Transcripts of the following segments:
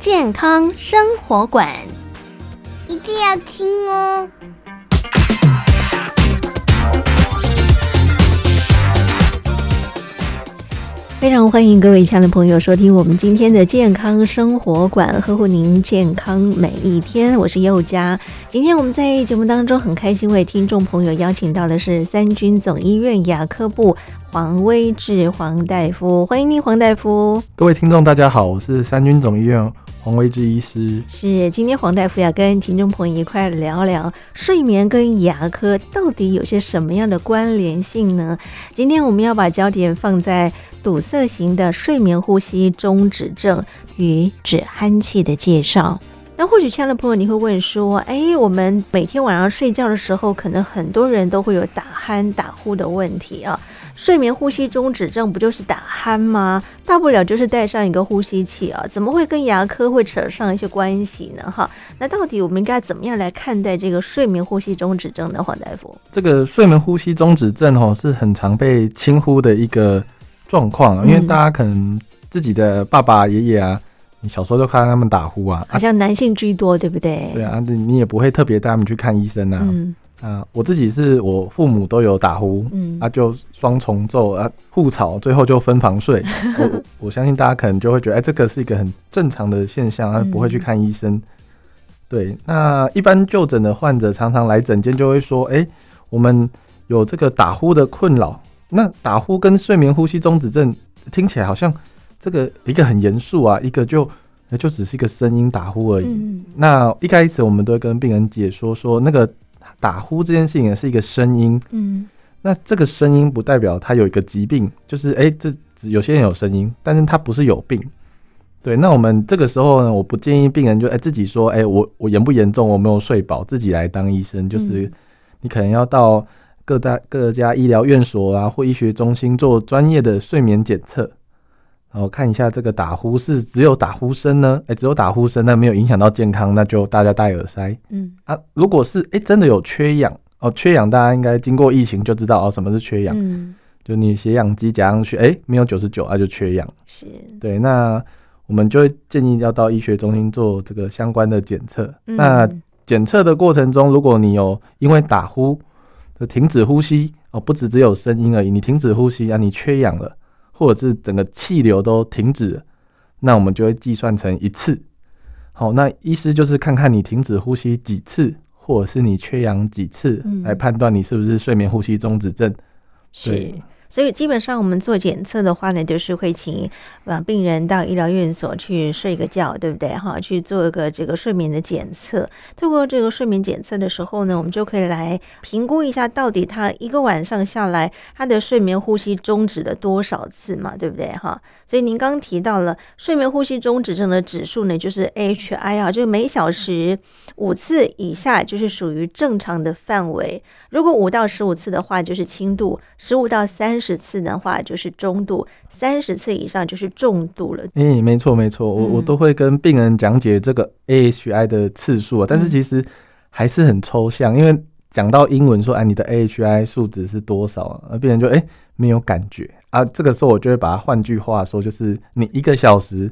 健康生活馆，一定要听哦。非常欢迎各位亲爱的朋友收听我们今天的健康生活馆，呵护您健康每一天。我是佑佳。今天我们在节目当中很开心为听众朋友邀请到的是三军总医院牙科部黄威志黄大夫，欢迎您黄大夫。各位听众大家好，我是三军总医院黄威志医师。是，今天黄大夫要跟听众朋友一块聊聊睡眠跟牙科到底有些什么样的关联性呢？今天我们要把焦点放在。堵塞型的睡眠呼吸中止症与止鼾器的介绍。那或许亲爱的朋友，你会问说：“哎，我们每天晚上睡觉的时候，可能很多人都会有打鼾、打呼的问题啊。睡眠呼吸中止症不就是打鼾吗？大不了就是带上一个呼吸器啊，怎么会跟牙科会扯上一些关系呢？哈，那到底我们应该怎么样来看待这个睡眠呼吸中止症呢？黄大夫，这个睡眠呼吸中止症哦，是很常被轻忽的一个。状况，因为大家可能自己的爸爸、爷爷啊，你小时候就看他们打呼啊，好像男性居多，对不对？对啊，你也不会特别带他们去看医生啊。嗯啊，我自己是我父母都有打呼，嗯，啊就双重奏啊互吵，最后就分房睡。我我相信大家可能就会觉得，哎，这个是一个很正常的现象，啊，不会去看医生。嗯、对，那一般就诊的患者常常来诊间就会说，哎，我们有这个打呼的困扰。那打呼跟睡眠呼吸中止症听起来好像这个一个很严肃啊，一个就就只是一个声音打呼而已。嗯、那一开始我们都会跟病人解说说，那个打呼这件事情也是一个声音。嗯，那这个声音不代表他有一个疾病，就是哎、欸，这有些人有声音，但是他不是有病。对，那我们这个时候呢，我不建议病人就哎、欸、自己说，哎、欸，我我严不严重，我没有睡饱，自己来当医生。就是你可能要到。各大各家医疗院所啊，或医学中心做专业的睡眠检测，然后看一下这个打呼是只有打呼声呢？哎、欸，只有打呼声，那没有影响到健康，那就大家戴耳塞。嗯啊，如果是哎、欸、真的有缺氧哦，缺氧大家应该经过疫情就知道哦，什么是缺氧？嗯，就你血氧机夹上去，哎、欸，没有九十九，那就缺氧。是，对，那我们就会建议要到医学中心做这个相关的检测。嗯、那检测的过程中，如果你有因为打呼就，停止呼吸哦，不只只有声音而已。你停止呼吸啊，你缺氧了，或者是整个气流都停止了，那我们就会计算成一次。好，那医师就是看看你停止呼吸几次，或者是你缺氧几次，来判断你是不是睡眠呼吸中止症。是。所以基本上我们做检测的话呢，就是会请呃病人到医疗院所去睡个觉，对不对？哈，去做一个这个睡眠的检测。透过这个睡眠检测的时候呢，我们就可以来评估一下，到底他一个晚上下来，他的睡眠呼吸终止了多少次嘛，对不对？哈，所以您刚刚提到了睡眠呼吸中止症的指数呢，就是 AHI 啊，就是每小时五次以下就是属于正常的范围。如果五到十五次的话，就是轻度；十五到三十次的话，就是中度；三十次以上就是重度了。哎、欸，没错没错，我我都会跟病人讲解这个 AHI 的次数啊，但是其实还是很抽象，因为讲到英文说，哎，你的 AHI 数值是多少啊？而病人就哎、欸、没有感觉啊。这个时候我就会把它换句话说，就是你一个小时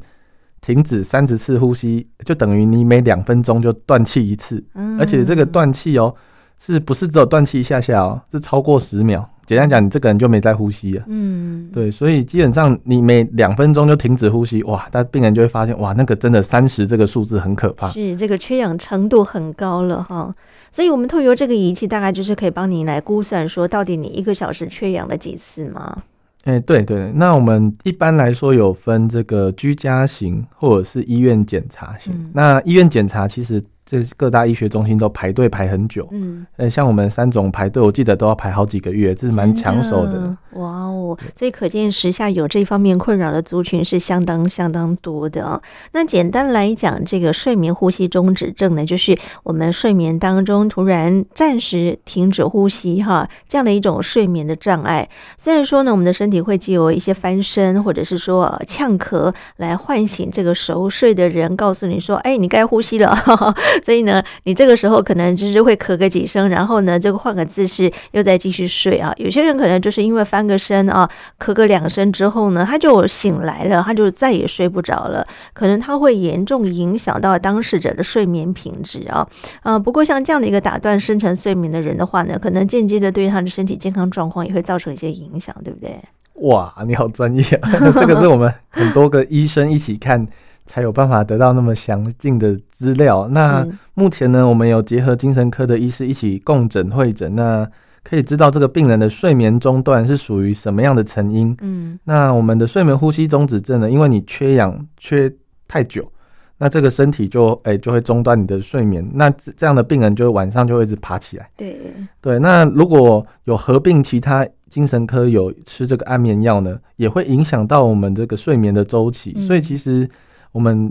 停止三十次呼吸，就等于你每两分钟就断气一次，而且这个断气哦。是不是只有断气一下下哦？是超过十秒。简单讲，你这个人就没在呼吸了。嗯，对，所以基本上你每两分钟就停止呼吸，哇，但病人就会发现，哇，那个真的三十这个数字很可怕。是这个缺氧程度很高了哈。所以我们透过这个仪器，大概就是可以帮你来估算说，到底你一个小时缺氧了几次吗？哎、欸，对对，那我们一般来说有分这个居家型或者是医院检查型。嗯、那医院检查其实。这各大医学中心都排队排很久。嗯，呃，像我们三种排队，我记得都要排好几个月，这是蛮抢手的。哇哦，所以可见时下有这方面困扰的族群是相当相当多的。那简单来讲，这个睡眠呼吸中止症呢，就是我们睡眠当中突然暂时停止呼吸哈，这样的一种睡眠的障碍。虽然说呢，我们的身体会借由一些翻身或者是说呛咳来唤醒这个熟睡的人，告诉你说：“哎，你该呼吸了。”所以呢，你这个时候可能就是会咳个几声，然后呢，这个换个姿势又再继续睡啊。有些人可能就是因为翻个身啊，咳个两声之后呢，他就醒来了，他就再也睡不着了。可能他会严重影响到当事者的睡眠品质啊。啊，不过像这样的一个打断深层睡眠的人的话呢，可能间接的对他的身体健康状况也会造成一些影响，对不对？哇，你好专业啊！这个是我们很多个医生一起看。才有办法得到那么详尽的资料。那目前呢，我们有结合精神科的医师一起共诊会诊，那可以知道这个病人的睡眠中断是属于什么样的成因。嗯，那我们的睡眠呼吸中止症呢，因为你缺氧缺太久，那这个身体就诶、欸、就会中断你的睡眠。那这样的病人就晚上就会一直爬起来。对对，那如果有合并其他精神科有吃这个安眠药呢，也会影响到我们这个睡眠的周期。嗯、所以其实。我们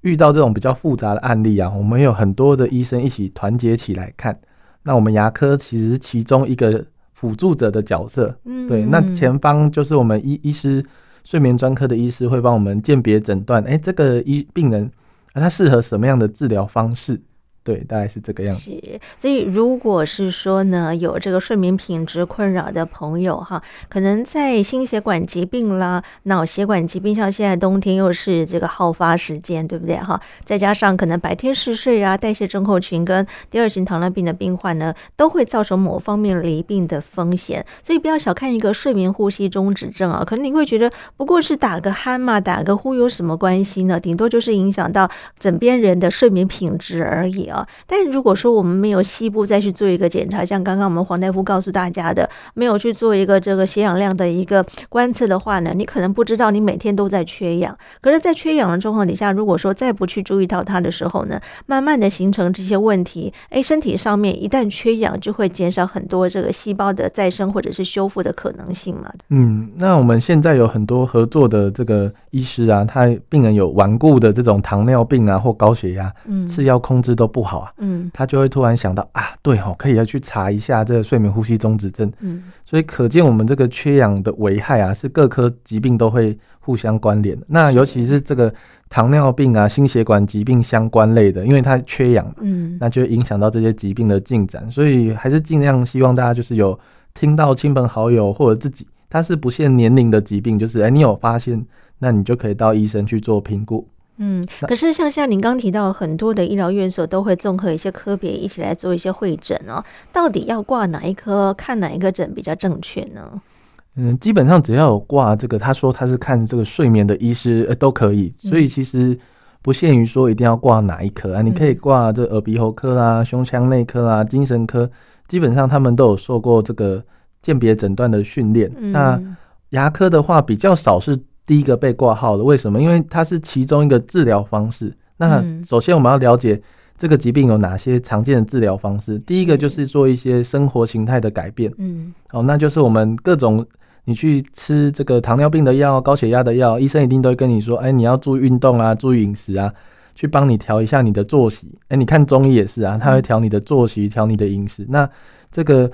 遇到这种比较复杂的案例啊，我们有很多的医生一起团结起来看。那我们牙科其实是其中一个辅助者的角色，嗯，对。那前方就是我们医医师睡眠专科的医师会帮我们鉴别诊断，哎，这个医病人啊，他适合什么样的治疗方式？对，大概是这个样子。是，所以如果是说呢，有这个睡眠品质困扰的朋友哈，可能在心血管疾病啦、脑血管疾病，像现在冬天又是这个好发时间，对不对哈？再加上可能白天嗜睡啊、代谢症候群跟第二型糖尿病的病患呢，都会造成某方面罹病的风险。所以不要小看一个睡眠呼吸中止症啊，可能你会觉得不过是打个鼾嘛，打个呼有什么关系呢？顶多就是影响到枕边人的睡眠品质而已。啊，但如果说我们没有细部再去做一个检查，像刚刚我们黄大夫告诉大家的，没有去做一个这个血氧量的一个观测的话呢，你可能不知道你每天都在缺氧。可是，在缺氧的状况底下，如果说再不去注意到它的时候呢，慢慢的形成这些问题，哎，身体上面一旦缺氧，就会减少很多这个细胞的再生或者是修复的可能性嘛。嗯，那我们现在有很多合作的这个医师啊，他病人有顽固的这种糖尿病啊或高血压，嗯，吃药控制都不。好啊，嗯，他就会突然想到啊，对哦，可以要去查一下这个睡眠呼吸中止症，嗯，所以可见我们这个缺氧的危害啊，是各科疾病都会互相关联的。那尤其是这个糖尿病啊、心血管疾病相关类的，因为它缺氧，嗯，那就影响到这些疾病的进展。所以还是尽量希望大家就是有听到亲朋好友或者自己，它是不限年龄的疾病，就是哎，你有发现，那你就可以到医生去做评估。嗯，可是像像您刚提到很多的医疗院所都会综合一些科别一起来做一些会诊哦，到底要挂哪一科看哪一个诊比较正确呢？嗯，基本上只要有挂这个，他说他是看这个睡眠的医师，呃，都可以，所以其实不限于说一定要挂哪一科啊，你可以挂这耳鼻喉科啦、胸腔内科啦、精神科，基本上他们都有受过这个鉴别诊断的训练。那牙科的话比较少是。第一个被挂号的，为什么？因为它是其中一个治疗方式。那首先我们要了解这个疾病有哪些常见的治疗方式。第一个就是做一些生活形态的改变。嗯，好，那就是我们各种你去吃这个糖尿病的药、高血压的药，医生一定都会跟你说，哎，你要注意运动啊，注意饮食啊，去帮你调一下你的作息。哎，你看中医也是啊，他会调你的作息，调你的饮食。那这个。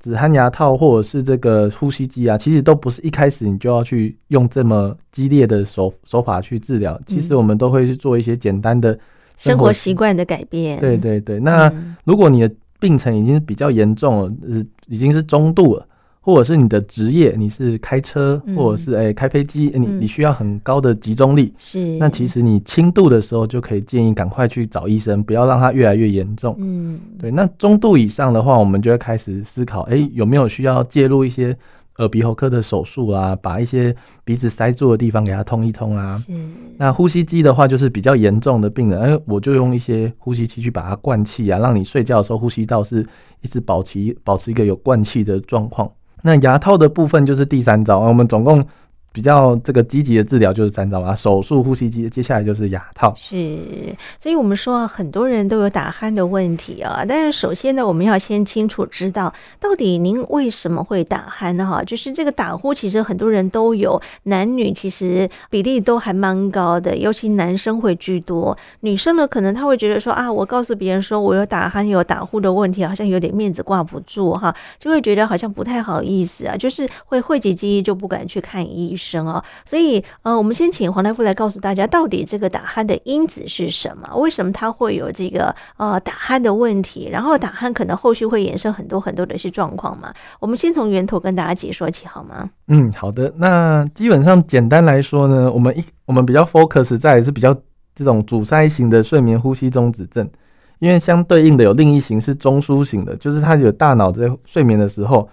止鼾牙套或者是这个呼吸机啊，其实都不是一开始你就要去用这么激烈的手手法去治疗。其实我们都会去做一些简单的生活习惯的改变。对对对，那如果你的病程已经比较严重了，呃，已经是中度了。或者是你的职业，你是开车，或者是哎、欸、开飞机，你你需要很高的集中力，是。那其实你轻度的时候就可以建议赶快去找医生，不要让它越来越严重。嗯，对。那中度以上的话，我们就会开始思考，哎、欸，有没有需要介入一些耳鼻喉科的手术啊，把一些鼻子塞住的地方给它通一通啊。是。那呼吸机的话，就是比较严重的病人，哎、欸，我就用一些呼吸机去把它灌气啊，让你睡觉的时候呼吸道是一直保持保持一个有灌气的状况。那牙套的部分就是第三招，我们总共比较这个积极的治疗就是三招啊，手术、呼吸机，接下来就是牙套。是，所以我们说啊，很多人都有打鼾的问题啊。但是首先呢，我们要先清楚知道，到底您为什么会打鼾呢？哈，就是这个打呼，其实很多人都有，男女其实比例都还蛮高的，尤其男生会居多。女生呢，可能他会觉得说啊，我告诉别人说我有打鼾、有打呼的问题，好像有点面子挂不住哈，就会觉得好像不太好意思啊，就是会讳疾忌医，就不敢去看医生。生哦，所以呃，我们先请黄大夫来告诉大家，到底这个打鼾的因子是什么？为什么他会有这个呃打鼾的问题？然后打鼾可能后续会衍生很多很多的一些状况嘛？我们先从源头跟大家解说起好吗？嗯，好的。那基本上简单来说呢，我们一我们比较 focus 在是比较这种阻塞型的睡眠呼吸中止症，因为相对应的有另一型是中枢型的，就是他有大脑在睡眠的时候，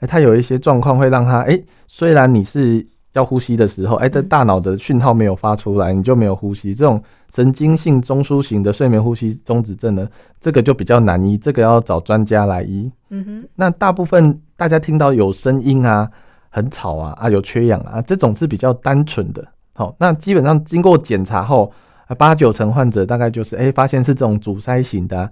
哎，他有一些状况会让他哎，虽然你是要呼吸的时候，哎，但大脑的讯号没有发出来，你就没有呼吸。这种神经性中枢型的睡眠呼吸中止症呢，这个就比较难医，这个要找专家来医。嗯哼。那大部分大家听到有声音啊，很吵啊，啊有缺氧啊，这种是比较单纯的。好，那基本上经过检查后，八九成患者大概就是哎，发现是这种阻塞型的啊。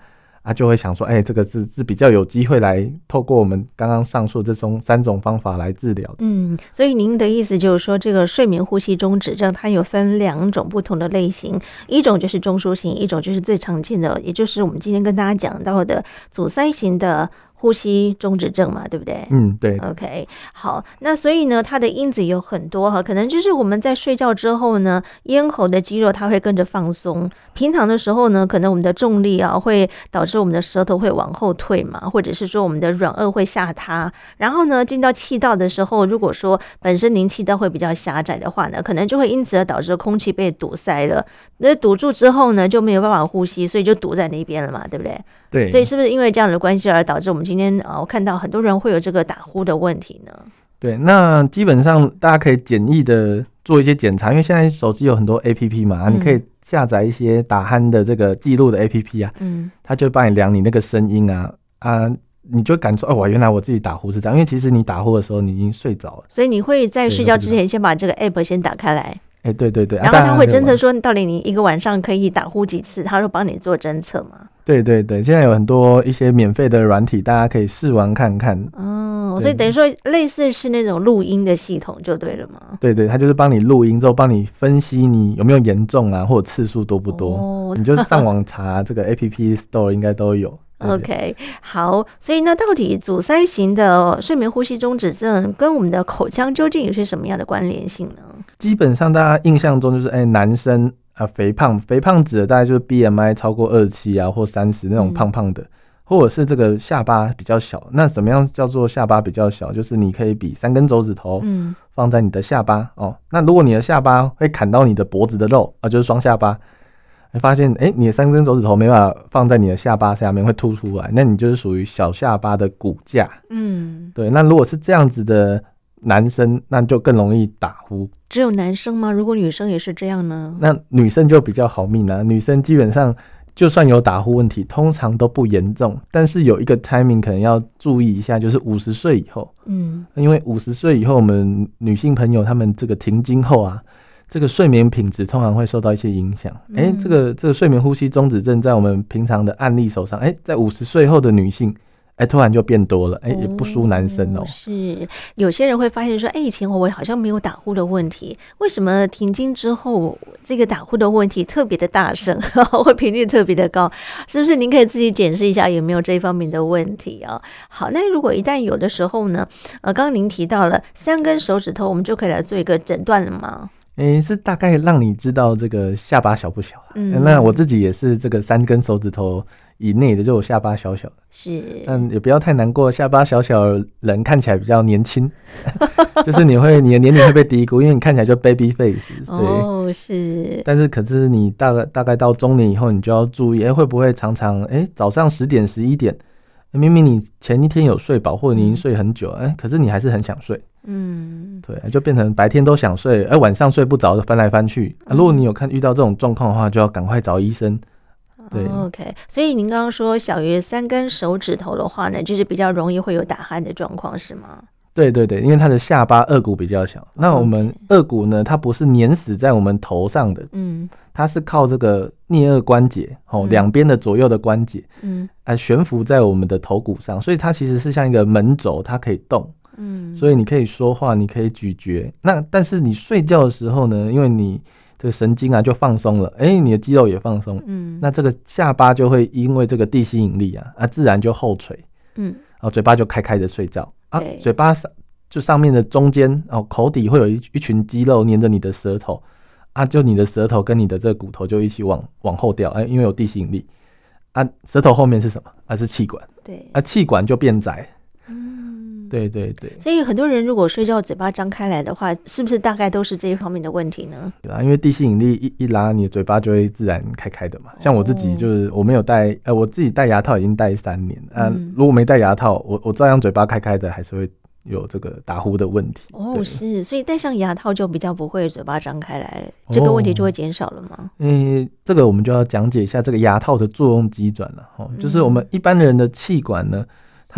他就会想说，哎、这个是是比较有机会来透过我们刚刚上述这种三种方法来治疗。嗯，所以您的意思就是说，这个睡眠呼吸中止症它有分两种不同的类型，一种就是中枢型，一种就是最常见的，也就是我们今天跟大家讲到的阻塞型的。呼吸中止症嘛，对不对？嗯，对。OK，好，那所以呢，它的因子有很多哈，可能就是我们在睡觉之后呢，咽喉的肌肉它会跟着放松。平常的时候呢，可能我们的重力啊会导致我们的舌头会往后退嘛，或者是说我们的软腭会下塌。然后呢，进到气道的时候，如果说本身您气道会比较狭窄的话呢，可能就会因此而导致空气被堵塞了。那堵住之后呢，就没有办法呼吸，所以就堵在那边了嘛，对不对？对。所以是不是因为这样的关系而导致我们今天啊，我看到很多人会有这个打呼的问题呢？对，那基本上大家可以简易的做一些检查，因为现在手机有很多 APP 嘛，嗯、你可以下载一些打鼾的这个记录的 APP 啊，嗯，它就帮你量你那个声音啊啊，你就感觉哦，原来我自己打呼是这样，因为其实你打呼的时候你已经睡着了，所以你会在睡觉之前先把这个 APP 先打开来。哎，对对对，然后他会侦测说，到底你一个晚上可以打呼几次，他会帮你做侦测吗？对对对，现在有很多一些免费的软体，大家可以试玩看看。哦，所以等于说类似是那种录音的系统就对了嘛？对对，它就是帮你录音之后，帮你分析你有没有严重啊，或者次数多不多。哦，你就上网查这个 App Store 应该都有。OK，好，所以那，到底阻塞型的睡眠呼吸中止症跟我们的口腔究竟有些什么样的关联性呢？基本上大家印象中就是，哎，男生啊、呃，肥胖，肥胖指的大概就是 BMI 超过二七啊或三十那种胖胖的，嗯、或者是这个下巴比较小。那怎么样叫做下巴比较小？就是你可以比三根手指头，嗯，放在你的下巴、嗯、哦。那如果你的下巴会砍到你的脖子的肉啊，就是双下巴。会发现，哎、欸，你的三根手指头没办法放在你的下巴下面，会凸出来，那你就是属于小下巴的骨架。嗯，对。那如果是这样子的男生，那就更容易打呼。只有男生吗？如果女生也是这样呢？那女生就比较好命了、啊。女生基本上就算有打呼问题，通常都不严重，但是有一个 timing 可能要注意一下，就是五十岁以后。嗯，因为五十岁以后，我们女性朋友她们这个停经后啊。这个睡眠品质通常会受到一些影响。哎、嗯，这个这个睡眠呼吸中止症在我们平常的案例手上，哎，在五十岁后的女性，哎，突然就变多了，哎，也不输男生哦。是，有些人会发现说，哎，以前我好像没有打呼的问题，为什么停经之后这个打呼的问题特别的大声，会频率特别的高？是不是？您可以自己检视一下有没有这方面的问题啊？好，那如果一旦有的时候呢，呃，刚刚您提到了三根手指头，我们就可以来做一个诊断了吗？诶、欸，是大概让你知道这个下巴小不小，嗯，那我自己也是这个三根手指头以内的，就我下巴小小的。是。但也不要太难过，下巴小小的人看起来比较年轻，就是你会你的年龄会被低估，因为你看起来就 baby face。对。哦，是。但是可是你大概大概到中年以后，你就要注意，哎、欸，会不会常常哎、欸、早上十点十一点，明明你前一天有睡饱，或者你已经睡很久，哎、欸，可是你还是很想睡。嗯，对，就变成白天都想睡，而晚上睡不着，翻来翻去。啊，如果你有看遇到这种状况的话，就要赶快找医生。对，OK。所以您刚刚说小于三根手指头的话呢，就是比较容易会有打鼾的状况，是吗？对对对，因为它的下巴颚骨比较小。那我们颚骨呢，它不是粘死在我们头上的，嗯，它是靠这个颞顎关节哦，两边的左右的关节，嗯，来悬浮在我们的头骨上，所以它其实是像一个门轴，它可以动，嗯，所以你可以说话，你可以咀嚼。那但是你睡觉的时候呢，因为你这个神经啊就放松了，哎，你的肌肉也放松，嗯，那这个下巴就会因为这个地心引力啊，啊，自然就后垂，嗯。然后嘴巴就开开的睡觉。啊，嘴巴上就上面的中间哦，口底会有一一群肌肉粘着你的舌头。啊，就你的舌头跟你的这个骨头就一起往往后掉，哎，因为有地心引力。啊，舌头后面是什么？啊、是气管？对，啊，气管就变窄。对对对，所以很多人如果睡觉嘴巴张开来的话，是不是大概都是这一方面的问题呢？对啊，因为地心引力一一拉，你的嘴巴就会自然开开的嘛。像我自己就是我没有戴，呃，我自己戴牙套已经戴三年，嗯、啊，如果没戴牙套，我我照样嘴巴开开的，还是会有这个打呼的问题。哦，是，所以戴上牙套就比较不会嘴巴张开来，这个问题就会减少了吗？嗯、哦，这个我们就要讲解一下这个牙套的作用机转了。哦，就是我们一般人的气管呢。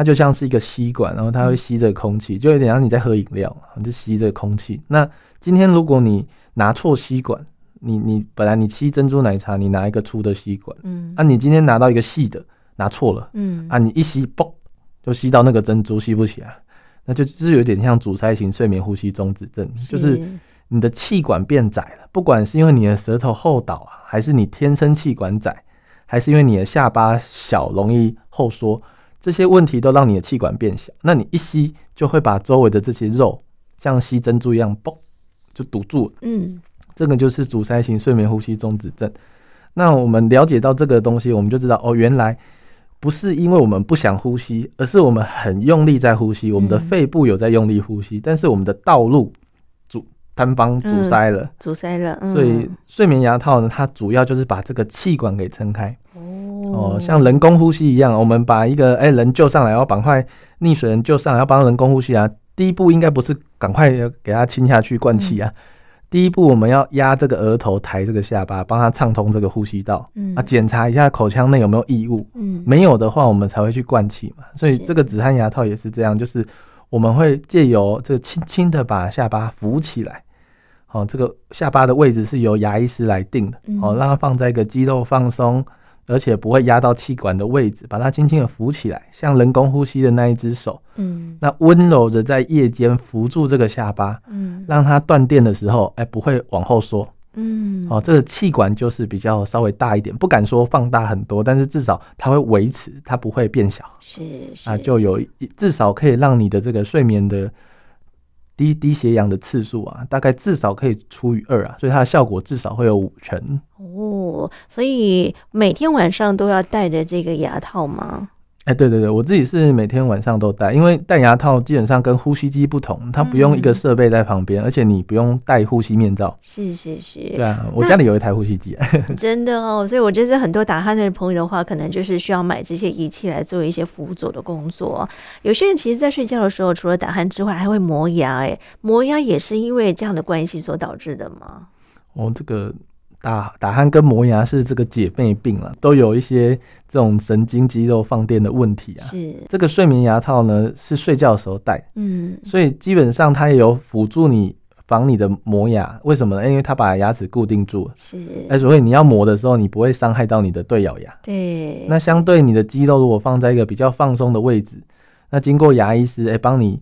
它就像是一个吸管，然后它会吸着空气，就有点像你在喝饮料，你就吸着空气。那今天如果你拿错吸管，你你本来你吸珍珠奶茶，你拿一个粗的吸管，嗯，啊，你今天拿到一个细的，拿错了，嗯，啊，你一吸，嘣，就吸到那个珍珠，吸不起来，那就就是有点像阻塞型睡眠呼吸中止症，就是你的气管变窄了，不管是因为你的舌头后倒啊，还是你天生气管窄，还是因为你的下巴小容易后缩。这些问题都让你的气管变小，那你一吸就会把周围的这些肉像吸珍珠一样，嘣，就堵住了。嗯，这个就是阻塞型睡眠呼吸中止症。那我们了解到这个东西，我们就知道哦，原来不是因为我们不想呼吸，而是我们很用力在呼吸，我们的肺部有在用力呼吸，嗯、但是我们的道路阻单方阻塞了，嗯、阻塞了。所以睡眠牙套呢，它主要就是把这个气管给撑开。哦，像人工呼吸一样，我们把一个哎、欸、人救上来，要赶快溺水人救上来，要帮人工呼吸啊。第一步应该不是赶快给他亲下去灌气啊，嗯、第一步我们要压这个额头，抬这个下巴，帮他畅通这个呼吸道。嗯啊，检查一下口腔内有没有异物。嗯，没有的话，我们才会去灌气嘛。所以这个止鼾牙套也是这样，就是我们会借由这个轻轻的把下巴扶起来。好，这个下巴的位置是由牙医师来定的。好，让它放在一个肌肉放松。而且不会压到气管的位置，把它轻轻的扶起来，像人工呼吸的那一只手，嗯，那温柔的在夜间扶住这个下巴，嗯，让它断电的时候，哎，不会往后缩，嗯，哦，这个气管就是比较稍微大一点，不敢说放大很多，但是至少它会维持，它不会变小，是是。啊，就有至少可以让你的这个睡眠的。低低斜阳的次数啊，大概至少可以除以二啊，所以它的效果至少会有五成哦。所以每天晚上都要戴着这个牙套吗？哎，对对对，我自己是每天晚上都戴，因为戴牙套基本上跟呼吸机不同，它不用一个设备在旁边，嗯、而且你不用戴呼吸面罩。是是是，对啊，我家里有一台呼吸机。真的哦，所以我觉得很多打鼾的朋友的话，可能就是需要买这些仪器来做一些辅佐的工作。有些人其实，在睡觉的时候，除了打鼾之外，还会磨牙。哎，磨牙也是因为这样的关系所导致的吗？哦，这个。打打鼾跟磨牙是这个姐妹病啊，都有一些这种神经肌肉放电的问题啊。是这个睡眠牙套呢，是睡觉的时候戴，嗯，所以基本上它也有辅助你防你的磨牙。为什么呢？因为它把牙齿固定住了，是，哎，所以你要磨的时候，你不会伤害到你的对咬牙。对，那相对你的肌肉如果放在一个比较放松的位置，那经过牙医师哎帮你。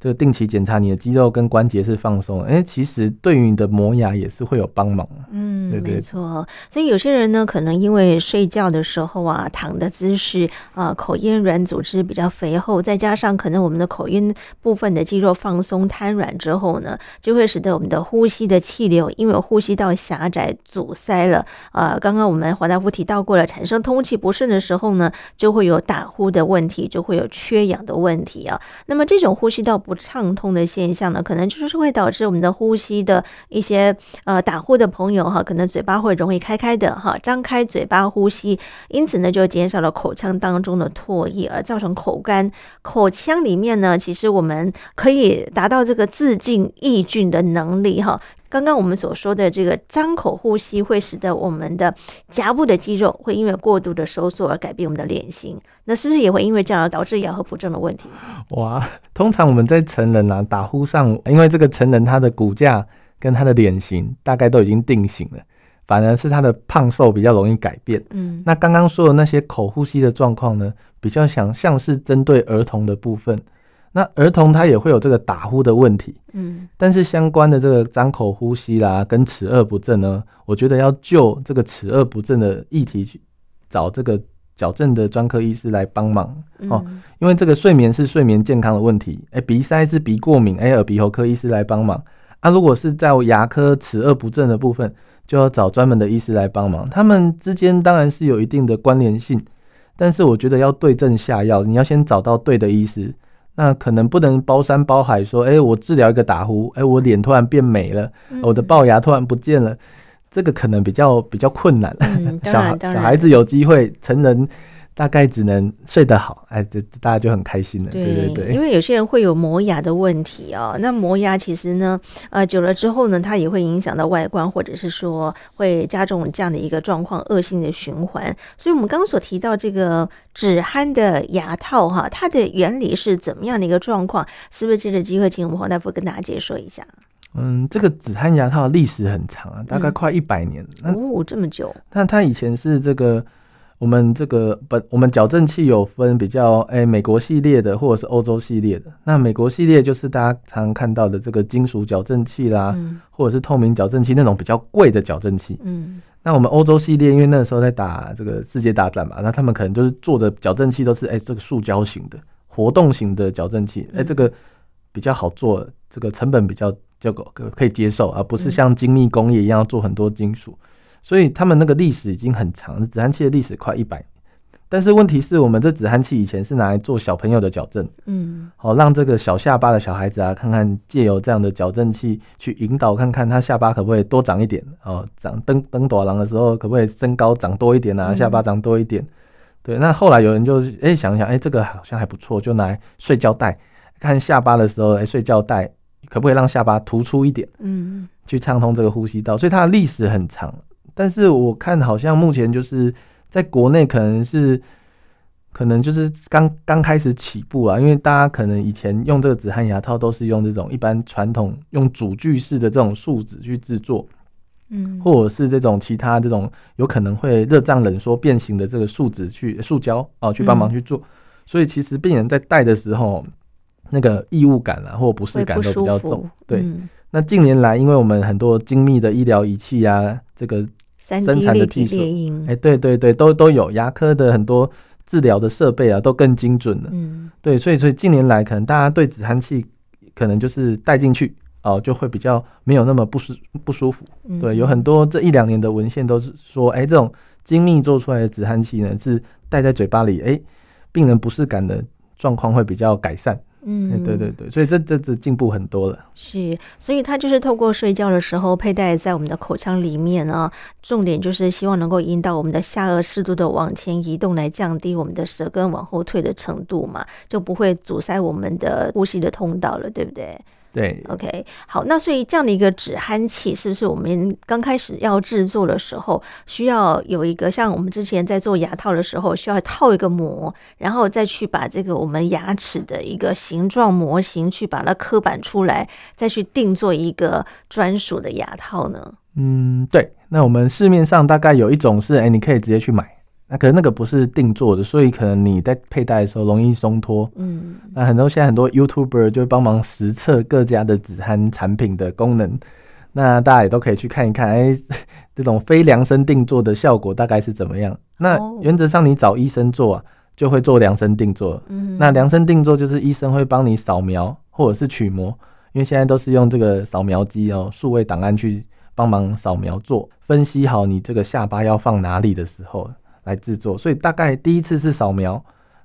这个定期检查你的肌肉跟关节是放松，哎，其实对于你的磨牙也是会有帮忙。嗯，对对没错。所以有些人呢，可能因为睡觉的时候啊，躺的姿势啊，口咽软组织比较肥厚，再加上可能我们的口咽部分的肌肉放松瘫软之后呢，就会使得我们的呼吸的气流因为呼吸道狭窄阻塞了。啊，刚刚我们华大夫提到过了，产生通气不顺的时候呢，就会有打呼的问题，就会有缺氧的问题啊。那么这种呼吸道不不畅通的现象呢，可能就是会导致我们的呼吸的一些呃打呼的朋友哈，可能，嘴巴会容易开开的哈，张开嘴巴呼吸，因此呢，就减少了口腔当中的唾液，而造成口干。口腔里面呢，其实我们可以达到这个自净抑菌的能力哈。刚刚我们所说的这个张口呼吸，会使得我们的颊部的肌肉会因为过度的收缩而改变我们的脸型。那是不是也会因为这样而导致咬合不正的问题？哇，通常我们在成人啊打呼上，因为这个成人他的骨架跟他的脸型大概都已经定型了，反而是他的胖瘦比较容易改变。嗯，那刚刚说的那些口呼吸的状况呢，比较想像是针对儿童的部分。那儿童他也会有这个打呼的问题，嗯，但是相关的这个张口呼吸啦，跟齿颚不正呢，我觉得要就这个齿颚不正的议题去找这个矫正的专科医师来帮忙。哦，因为这个睡眠是睡眠健康的问题，哎，鼻塞是鼻过敏，哎，耳鼻喉科医师来帮忙。啊，如果是在牙科齿颚不正的部分，就要找专门的医师来帮忙，他们之间当然是有一定的关联性，但是我觉得要对症下药，你要先找到对的医师。那可能不能包山包海说，哎、欸，我治疗一个打呼，哎、欸，我脸突然变美了，嗯、我的龅牙突然不见了，这个可能比较比较困难。嗯、小小孩子有机会，成人。大概只能睡得好，哎，这大家就很开心了。对，对对对，因为有些人会有磨牙的问题哦。那磨牙其实呢，呃，久了之后呢，它也会影响到外观，或者是说会加重这样的一个状况，恶性的循环。所以，我们刚刚所提到这个止鼾的牙套哈，它的原理是怎么样的一个状况？是不是借着机会，请我们黄大夫跟大家解说一下？嗯，这个止鼾牙套历史很长啊，大概快一百年。嗯、哦，这么久？那它以前是这个。我们这个本我们矫正器有分比较诶、欸，美国系列的或者是欧洲系列的。那美国系列就是大家常常看到的这个金属矫正器啦，嗯、或者是透明矫正器那种比较贵的矫正器。嗯，那我们欧洲系列，因为那时候在打这个世界大战嘛，那他们可能就是做的矫正器都是诶、欸，这个塑胶型的活动型的矫正器，诶、欸，这个比较好做，这个成本比较较可以接受，而不是像精密工业一样做很多金属。所以他们那个历史已经很长，止鼾器的历史快一百年。但是问题是我们这止鼾器以前是拿来做小朋友的矫正，嗯，好让这个小下巴的小孩子啊，看看借由这样的矫正器去引导，看看他下巴可不可以多长一点哦，长登登大人的时候可不可以身高长多一点啊，下巴长多一点。对，那后来有人就哎想想，哎这个好像还不错，就拿来睡觉戴，看下巴的时候哎睡觉戴可不可以让下巴突出一点，嗯，去畅通这个呼吸道，所以它的历史很长。但是我看好像目前就是在国内可能是，可能就是刚刚开始起步啊，因为大家可能以前用这个止汗牙套都是用这种一般传统用主锯式的这种树脂去制作，嗯，或者是这种其他这种有可能会热胀冷缩变形的这个树脂去塑胶啊去帮忙去做，所以其实病人在戴的时候那个异物感啊或不适感都比较重，对。那近年来因为我们很多精密的医疗仪器啊，这个生产的技术，哎，对对对，都都有牙科的很多治疗的设备啊，都更精准了。嗯，对，所以所以近年来可能大家对止鼾器可能就是戴进去哦，就会比较没有那么不舒不舒服。对，有很多这一两年的文献都是说，哎，这种精密做出来的止鼾器呢，是戴在嘴巴里，哎，病人不适感的状况会比较改善。嗯，对对对，所以这这这进步很多了。是，所以它就是透过睡觉的时候佩戴在我们的口腔里面啊，重点就是希望能够引导我们的下颚适度的往前移动，来降低我们的舌根往后退的程度嘛，就不会阻塞我们的呼吸的通道了，对不对？对，OK，好，那所以这样的一个止鼾器，是不是我们刚开始要制作的时候，需要有一个像我们之前在做牙套的时候，需要套一个模，然后再去把这个我们牙齿的一个形状模型去把它刻板出来，再去定做一个专属的牙套呢？嗯，对，那我们市面上大概有一种是，哎，你可以直接去买。那可能那个不是定做的，所以可能你在佩戴的时候容易松脱。嗯，那很多现在很多 YouTuber 就会帮忙实测各家的止鼾产品的功能，那大家也都可以去看一看，哎、欸，这种非量身定做的效果大概是怎么样？那原则上你找医生做啊，就会做量身定做。嗯，那量身定做就是医生会帮你扫描或者是取模，因为现在都是用这个扫描机哦，数位档案去帮忙扫描做分析好你这个下巴要放哪里的时候。来制作，所以大概第一次是扫描，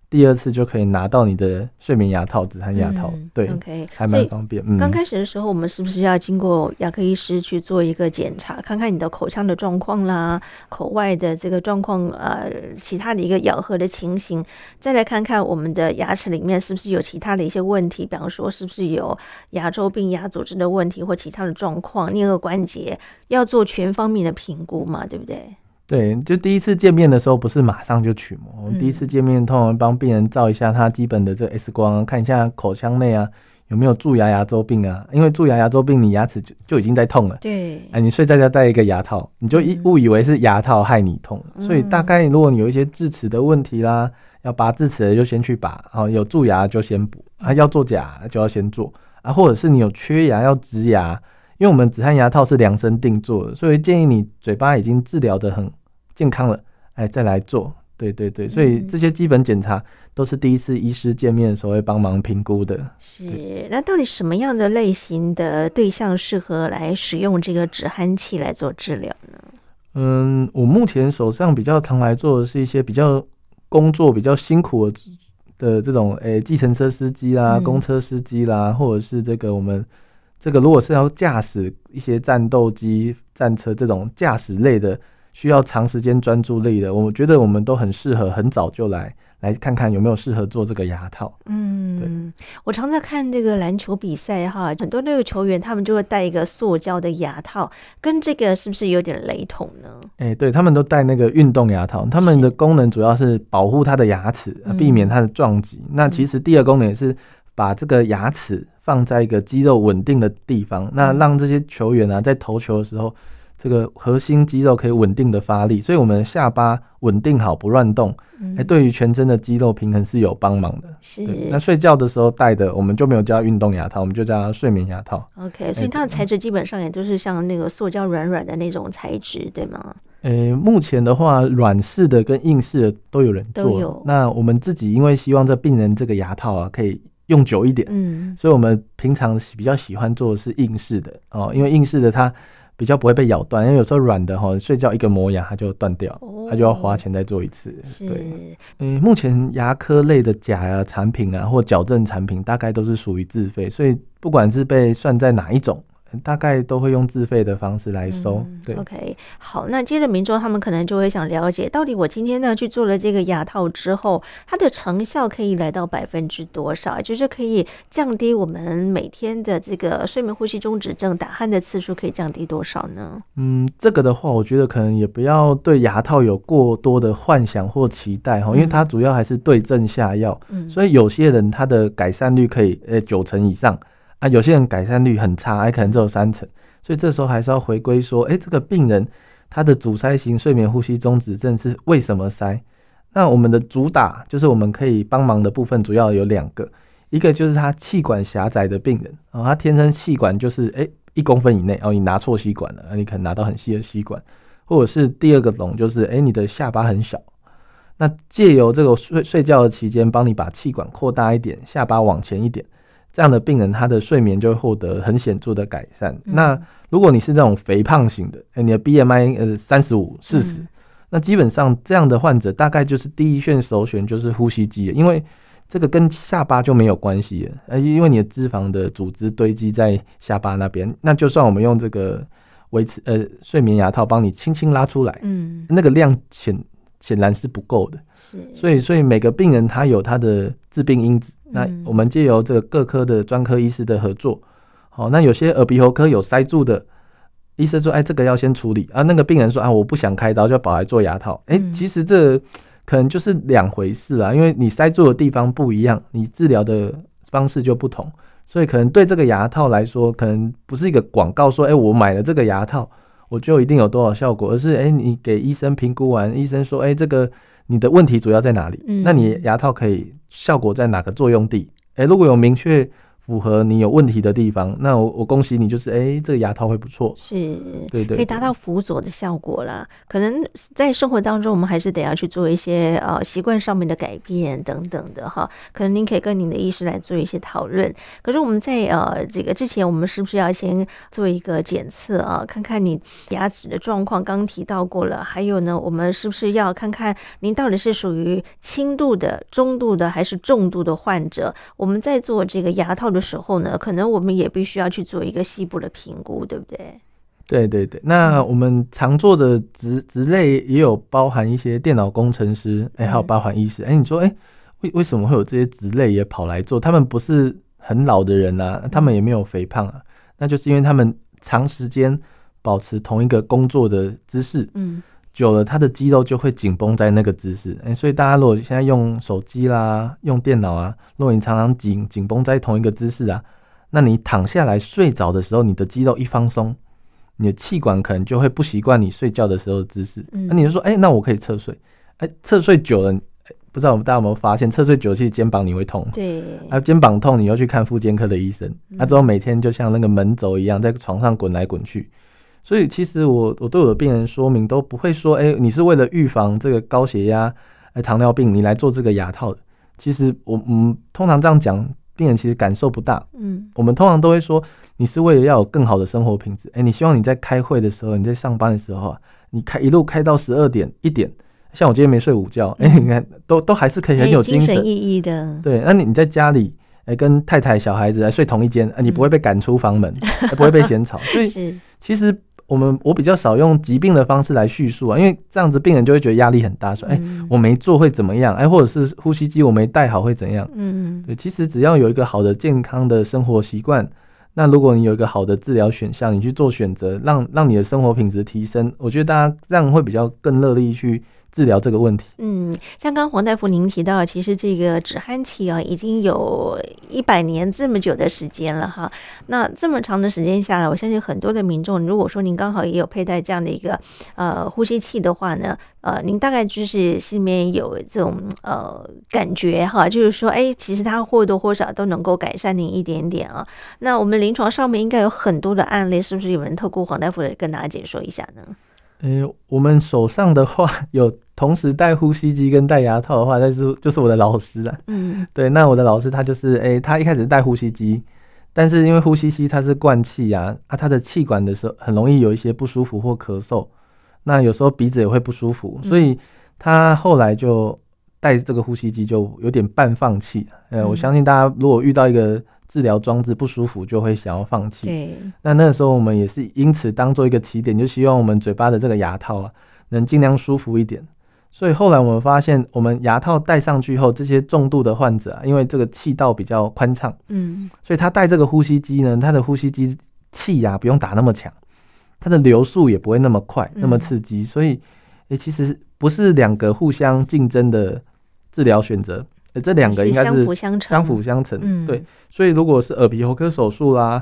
第二次就可以拿到你的睡眠牙套、止鼾牙套，嗯、对，OK，还蛮方便。嗯，刚开始的时候，我们是不是要经过牙科医师去做一个检查，看看你的口腔的状况啦，口外的这个状况，呃，其他的一个咬合的情形，再来看看我们的牙齿里面是不是有其他的一些问题，比方说是不是有牙周病、牙组织的问题或其他的状况，颞颌关节要做全方面的评估嘛，对不对？对，就第一次见面的时候，不是马上就取模。我们第一次见面，通常帮病人照一下他基本的这 X 光，看一下口腔内啊有没有蛀牙、牙周病啊。因为蛀牙、牙周病，你牙齿就就已经在痛了。对，哎，你睡在家戴一个牙套，你就一误以为是牙套害你痛。嗯、所以大概如果你有一些智齿的问题啦，要拔智齿的就先去拔，啊，有蛀牙就先补啊，要做假就要先做啊，或者是你有缺牙要植牙。因为我们止鼾牙套是量身定做的，所以建议你嘴巴已经治疗的很健康了，哎，再来做。对对对，所以这些基本检查都是第一次医师见面的时候会帮忙评估的。是，那到底什么样的类型的对象适合来使用这个止鼾器来做治疗呢？嗯，我目前手上比较常来做的是一些比较工作比较辛苦的的这种，哎，计程车司机啦、公车司机啦，或者是这个我们。这个如果是要驾驶一些战斗机、战车这种驾驶类的，需要长时间专注力的，我觉得我们都很适合，很早就来来看看有没有适合做这个牙套。嗯，对。我常在看这个篮球比赛哈，很多那个球员他们就会戴一个塑胶的牙套，跟这个是不是有点雷同呢？哎，对，他们都戴那个运动牙套，他们的功能主要是保护他的牙齿，避免他的撞击。嗯、那其实第二功能也是把这个牙齿。放在一个肌肉稳定的地方，那让这些球员啊在投球的时候，这个核心肌肉可以稳定的发力，所以我们下巴稳定好不乱动，哎，对于全身的肌肉平衡是有帮忙的。是，那睡觉的时候戴的，我们就没有叫运动牙套，我们就叫它睡眠牙套。OK，所以它的材质基本上也都是像那个塑胶软软的那种材质，对吗？诶，目前的话，软式的跟硬式的都有人做。都有。那我们自己因为希望这病人这个牙套啊可以。用久一点，嗯，所以我们平常比较喜欢做的是硬式的。哦，因为硬式的它比较不会被咬断，因为有时候软的哈，睡觉一个磨牙它就断掉，它就要花钱再做一次。对，嗯，目前牙科类的假牙产品啊，或矫正产品，大概都是属于自费，所以不管是被算在哪一种。大概都会用自费的方式来收，嗯、对。OK，好，那接着民众他们可能就会想了解，到底我今天呢去做了这个牙套之后，它的成效可以来到百分之多少？就是可以降低我们每天的这个睡眠呼吸中止症打鼾的次数，可以降低多少呢？嗯，这个的话，我觉得可能也不要对牙套有过多的幻想或期待哈，因为它主要还是对症下药，嗯，所以有些人他的改善率可以呃九成以上。啊，有些人改善率很差，还可能只有三成，所以这时候还是要回归说，哎，这个病人他的阻塞型睡眠呼吸中止症是为什么塞？那我们的主打就是我们可以帮忙的部分主要有两个，一个就是他气管狭窄的病人，哦，他天生气管就是哎一公分以内，哦，你拿错吸管了，你可能拿到很细的吸管，或者是第二个龙就是哎你的下巴很小，那借由这个睡睡觉的期间，帮你把气管扩大一点，下巴往前一点。这样的病人，他的睡眠就会获得很显著的改善。嗯、那如果你是这种肥胖型的，欸、你的 BMI 呃三十五、四十，那基本上这样的患者大概就是第一线首选就是呼吸机，因为这个跟下巴就没有关系了，呃，因为你的脂肪的组织堆积在下巴那边，那就算我们用这个维持呃睡眠牙套帮你轻轻拉出来，嗯，那个量显显然是不够的，是，所以所以每个病人他有他的致病因子。那我们借由这个各科的专科医师的合作，好，那有些耳鼻喉科有塞住的，医生说，哎，这个要先处理啊。那个病人说啊，我不想开刀，就保来做牙套。哎，其实这可能就是两回事啦，因为你塞住的地方不一样，你治疗的方式就不同，所以可能对这个牙套来说，可能不是一个广告说，哎，我买了这个牙套，我就一定有多少效果，而是哎，你给医生评估完，医生说，哎，这个。你的问题主要在哪里？嗯、那你牙套可以效果在哪个作用地？诶、欸，如果有明确符合你有问题的地方，那我我恭喜你，就是哎、欸，这个牙套会不错，是，对，对对，可以达到辅佐的效果啦。可能在生活当中，我们还是得要去做一些呃习惯上面的改变等等的哈。可能您可以跟您的医师来做一些讨论。可是我们在呃这个之前，我们是不是要先做一个检测啊，看看你牙齿的状况？刚刚提到过了，还有呢，我们是不是要看看您到底是属于轻度的、中度的还是重度的患者？我们在做这个牙套的时候呢，可能我们也必须要去做一个细部的评估，对不对？对对对。那我们常做的职职类也有包含一些电脑工程师，哎，还有包含医师。哎，你说，哎，为为什么会有这些职类也跑来做？他们不是很老的人啊，他们也没有肥胖啊，那就是因为他们长时间保持同一个工作的姿势，嗯，久了他的肌肉就会紧绷在那个姿势。哎，所以大家如果现在用手机啦、用电脑啊，如果你常常紧紧绷在同一个姿势啊。那你躺下来睡着的时候，你的肌肉一放松，你的气管可能就会不习惯你睡觉的时候的姿势。那你就说，哎，那我可以侧睡。哎，侧睡久了，不知道我们大家有没有发现，侧睡久了其实肩膀你会痛。对。啊，肩膀痛，你又去看复健科的医生。那之后每天就像那个门轴一样，在床上滚来滚去。所以其实我我对我的病人说明都不会说，哎，你是为了预防这个高血压、哎糖尿病，你来做这个牙套的。其实我嗯，通常这样讲。病人其实感受不大，嗯，我们通常都会说，你是为了要有更好的生活品质，哎，你希望你在开会的时候，你在上班的时候啊，你开一路开到十二点一点，像我今天没睡午觉，哎，你看都都还是可以很有精神奕奕的，对，那你你在家里，哎，跟太太小孩子来睡同一间，啊，你不会被赶出房门，不会被嫌吵，所以其实。我们我比较少用疾病的方式来叙述啊，因为这样子病人就会觉得压力很大，说，哎，我没做会怎么样？哎，或者是呼吸机我没带好会怎样？嗯，对，其实只要有一个好的健康的生活习惯，那如果你有一个好的治疗选项，你去做选择，让让你的生活品质提升，我觉得大家这样会比较更乐意去。治疗这个问题，嗯，像刚黄大夫您提到，其实这个止鼾器啊，已经有一百年这么久的时间了哈。那这么长的时间下来，我相信很多的民众，如果说您刚好也有佩戴这样的一个呃呼吸器的话呢，呃，您大概就是心里面有这种呃感觉哈，就是说，哎，其实它或多或少都能够改善您一点点啊。那我们临床上面应该有很多的案例，是不是有人透过黄大夫跟大家解说一下呢？呃，我们手上的话有。同时戴呼吸机跟戴牙套的话，那是就是我的老师了。嗯，对，那我的老师他就是，诶、欸，他一开始戴呼吸机，但是因为呼吸机它是灌气呀，啊，他的气管的时候很容易有一些不舒服或咳嗽，那有时候鼻子也会不舒服，所以他后来就戴这个呼吸机就有点半放弃。呃，我相信大家如果遇到一个治疗装置不舒服，就会想要放弃。对，那那个时候我们也是因此当做一个起点，就希望我们嘴巴的这个牙套啊，能尽量舒服一点。所以后来我们发现，我们牙套戴上去后，这些重度的患者啊，因为这个气道比较宽敞，嗯，所以他戴这个呼吸机呢，他的呼吸机气压不用打那么强，它的流速也不会那么快，那么刺激。所以，诶，其实不是两个互相竞争的治疗选择，诶，这两个应该是相辅相成，相辅相成。对，所以如果是耳鼻喉科手术啦。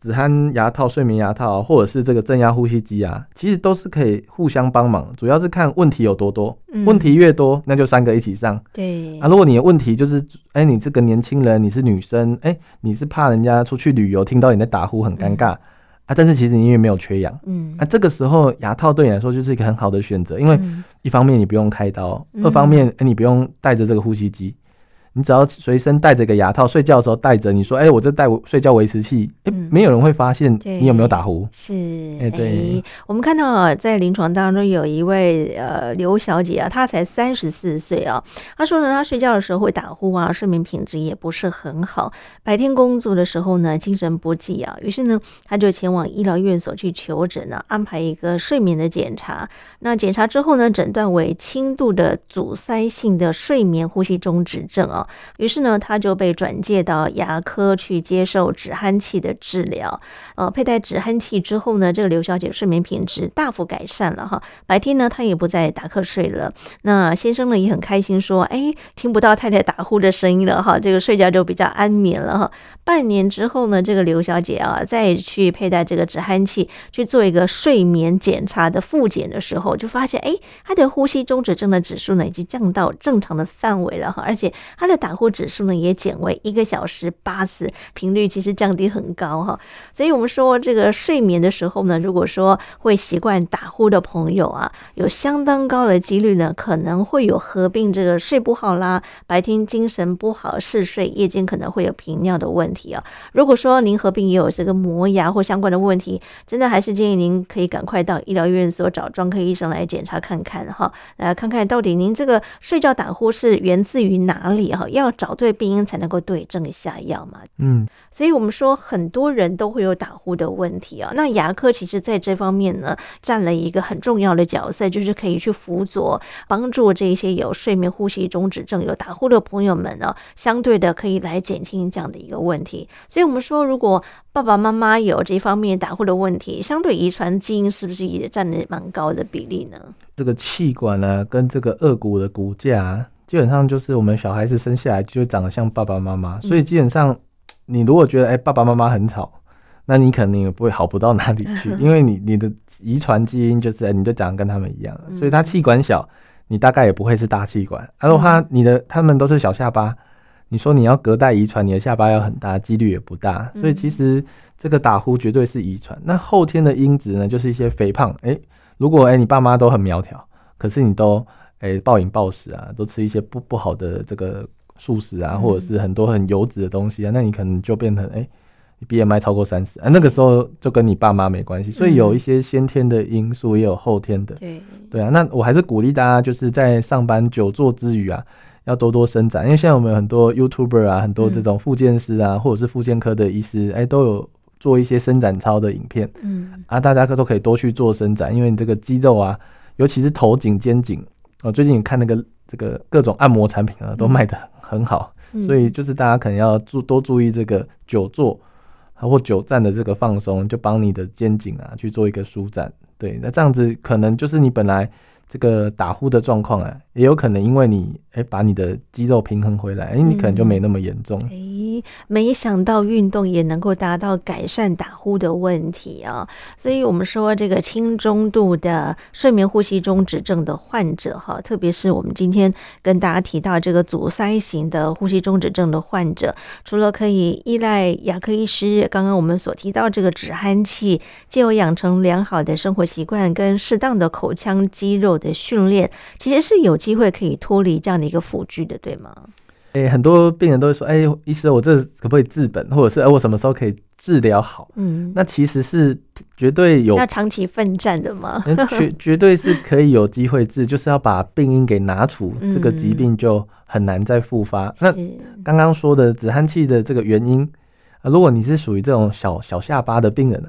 止鼾牙套、睡眠牙套，或者是这个正压呼吸机啊，其实都是可以互相帮忙，主要是看问题有多多。嗯、问题越多，那就三个一起上。对。啊，如果你的问题就是，哎、欸，你这个年轻人，你是女生，哎、欸，你是怕人家出去旅游听到你在打呼很尴尬、嗯、啊，但是其实你因为没有缺氧，嗯，啊，这个时候牙套对你来说就是一个很好的选择，因为一方面你不用开刀，嗯、二方面哎、欸，你不用带着这个呼吸机。你只要随身带着个牙套，睡觉的时候带着。你说，哎、欸，我这带睡觉维持器，哎、欸，没有人会发现你有没有打呼。是，哎、欸，对、欸。我们看到啊，在临床当中有一位呃刘小姐啊，她才三十四岁啊。她说呢，她睡觉的时候会打呼啊，睡眠品质也不是很好。白天工作的时候呢，精神不济啊。于是呢，她就前往医疗院所去求诊呢，安排一个睡眠的检查。那检查之后呢，诊断为轻度的阻塞性的睡眠呼吸中止症啊。于是呢，他就被转介到牙科去接受止鼾器的治疗。呃，佩戴止鼾器之后呢，这个刘小姐睡眠品质大幅改善了哈。白天呢，她也不再打瞌睡了。那先生呢也很开心，说：“哎，听不到太太打呼的声音了哈，这个睡觉就比较安眠了哈。”半年之后呢，这个刘小姐啊，再去佩戴这个止鼾器去做一个睡眠检查的复检的时候，就发现哎，她的呼吸中止症的指数呢已经降到正常的范围了哈，而且她的打呼指数呢也减为一个小时八次，频率其实降低很高哈。所以我们说这个睡眠的时候呢，如果说会习惯打呼的朋友啊，有相当高的几率呢，可能会有合并这个睡不好啦，白天精神不好、嗜睡，夜间可能会有频尿的问题啊。如果说您合并也有这个磨牙或相关的问题，真的还是建议您可以赶快到医疗院所找专科医生来检查看看哈，来看看到底您这个睡觉打呼是源自于哪里啊，要找对病因才能够对症下药嘛。嗯，所以我们说很多人都会有打呼的问题啊，那牙科其实在这方面呢占了一个很重要的角色，就是可以去辅佐帮助这些有睡眠呼吸中止症有打呼的朋友们呢，相对的可以来减轻这样的一个问题。所以我们说，如果爸爸妈妈有这方面打呼的问题，相对遗传基因是不是也占了蛮高的比例呢？这个气管呢、啊，跟这个颚骨的骨架，基本上就是我们小孩子生下来就长得像爸爸妈妈，所以基本上你如果觉得哎爸爸妈妈很吵，那你肯定也不会好不到哪里去，因为你你的遗传基因就是哎你就长得跟他们一样，所以他气管小，你大概也不会是大气管，然后他你的他们都是小下巴。你说你要隔代遗传，你的下巴要很大，几率也不大，所以其实这个打呼绝对是遗传。那后天的因子呢，就是一些肥胖。诶，如果诶你爸妈都很苗条，可是你都诶暴饮暴食啊，都吃一些不不好的这个素食啊，或者是很多很油脂的东西啊，那你可能就变成诶你 BMI 超过三十啊，那个时候就跟你爸妈没关系。所以有一些先天的因素，也有后天的。对对啊，那我还是鼓励大家，就是在上班久坐之余啊。要多多伸展，因为现在我们有很多 YouTuber 啊，很多这种复健师啊，嗯、或者是复健科的医师，哎、欸，都有做一些伸展操的影片。嗯，啊，大家可都可以多去做伸展，因为你这个肌肉啊，尤其是头颈、肩颈，我最近你看那个这个各种按摩产品啊，都卖的很好，嗯、所以就是大家可能要注多注意这个久坐啊或久站的这个放松，就帮你的肩颈啊去做一个舒展。对，那这样子可能就是你本来。这个打呼的状况啊，也有可能因为你哎把你的肌肉平衡回来，哎你可能就没那么严重。哎、嗯，没想到运动也能够达到改善打呼的问题啊！所以我们说这个轻中度的睡眠呼吸中止症的患者哈，特别是我们今天跟大家提到这个阻塞型的呼吸中止症的患者，除了可以依赖牙科医师刚刚我们所提到这个止鼾器，借由养成良好的生活习惯跟适当的口腔肌肉的训练其实是有机会可以脱离这样的一个辅具的，对吗？诶、欸，很多病人都会说：“哎、欸，医生，我这可不可以治本，或者是哎，我什么时候可以治疗好？”嗯，那其实是绝对有要长期奋战的吗？绝绝对是可以有机会治，就是要把病因给拿除，这个疾病就很难再复发。嗯、那刚刚说的止鼾器的这个原因啊，如果你是属于这种小小下巴的病人呢？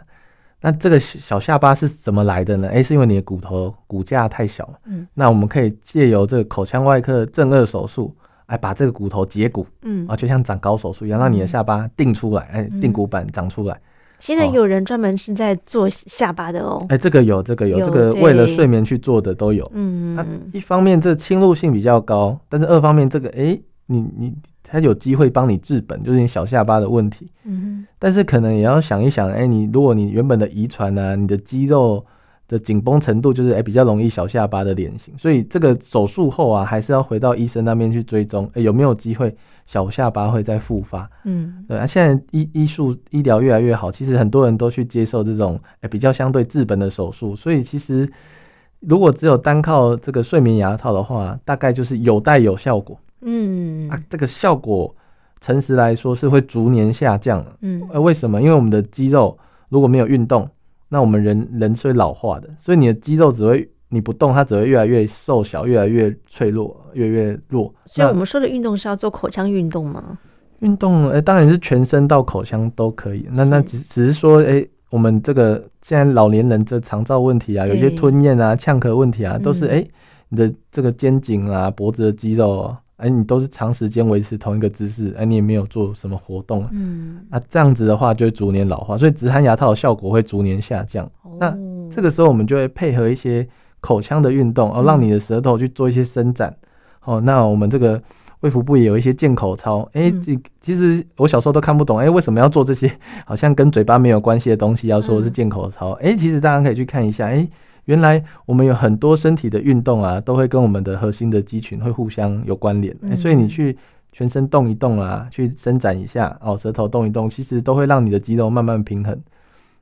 那这个小下巴是怎么来的呢？诶，是因为你的骨头骨架太小。嗯，那我们可以借由这个口腔外科正颌手术，来把这个骨头截骨。嗯，啊，就像长高手术一样，让你的下巴定出来，哎，定骨板长出来。现在有人专门是在做下巴的哦。哎，这个有，这个有，这个为了睡眠去做的都有。嗯，那一方面这侵入性比较高，但是二方面这个，哎，你你。它有机会帮你治本，就是你小下巴的问题。嗯哼，但是可能也要想一想，哎、欸，你如果你原本的遗传啊，你的肌肉的紧绷程度，就是哎、欸、比较容易小下巴的脸型，所以这个手术后啊，还是要回到医生那边去追踪，哎、欸，有没有机会小下巴会再复发？嗯，对啊，现在医医术医疗越来越好，其实很多人都去接受这种哎、欸、比较相对治本的手术，所以其实如果只有单靠这个睡眠牙套的话，大概就是有带有效果。嗯啊，这个效果，诚实来说是会逐年下降。嗯，呃，为什么？因为我们的肌肉如果没有运动，那我们人人是会老化的，所以你的肌肉只会你不动，它只会越来越瘦小，越来越脆弱，越来越弱。所以我们说的运动是要做口腔运动吗？运动，呃，当然是全身到口腔都可以。那那只只是说，哎，我们这个现在老年人这肠道问题啊，有些吞咽啊、呛咳问题啊，都是哎，你的这个肩颈啊、脖子的肌肉啊。哎，你都是长时间维持同一个姿势，哎，你也没有做什么活动，嗯，啊，这样子的话就会逐年老化，所以止鼾牙套的效果会逐年下降。哦、那这个时候我们就会配合一些口腔的运动，哦，让你的舌头去做一些伸展。嗯、哦，那我们这个胃腹部也有一些健口操，哎，这其实我小时候都看不懂，哎，为什么要做这些好像跟嘴巴没有关系的东西，要说是健口操？哎，其实大家可以去看一下，哎。原来我们有很多身体的运动啊，都会跟我们的核心的肌群会互相有关联，欸，所以你去全身动一动啊，去伸展一下哦，舌头动一动，其实都会让你的肌肉慢慢平衡。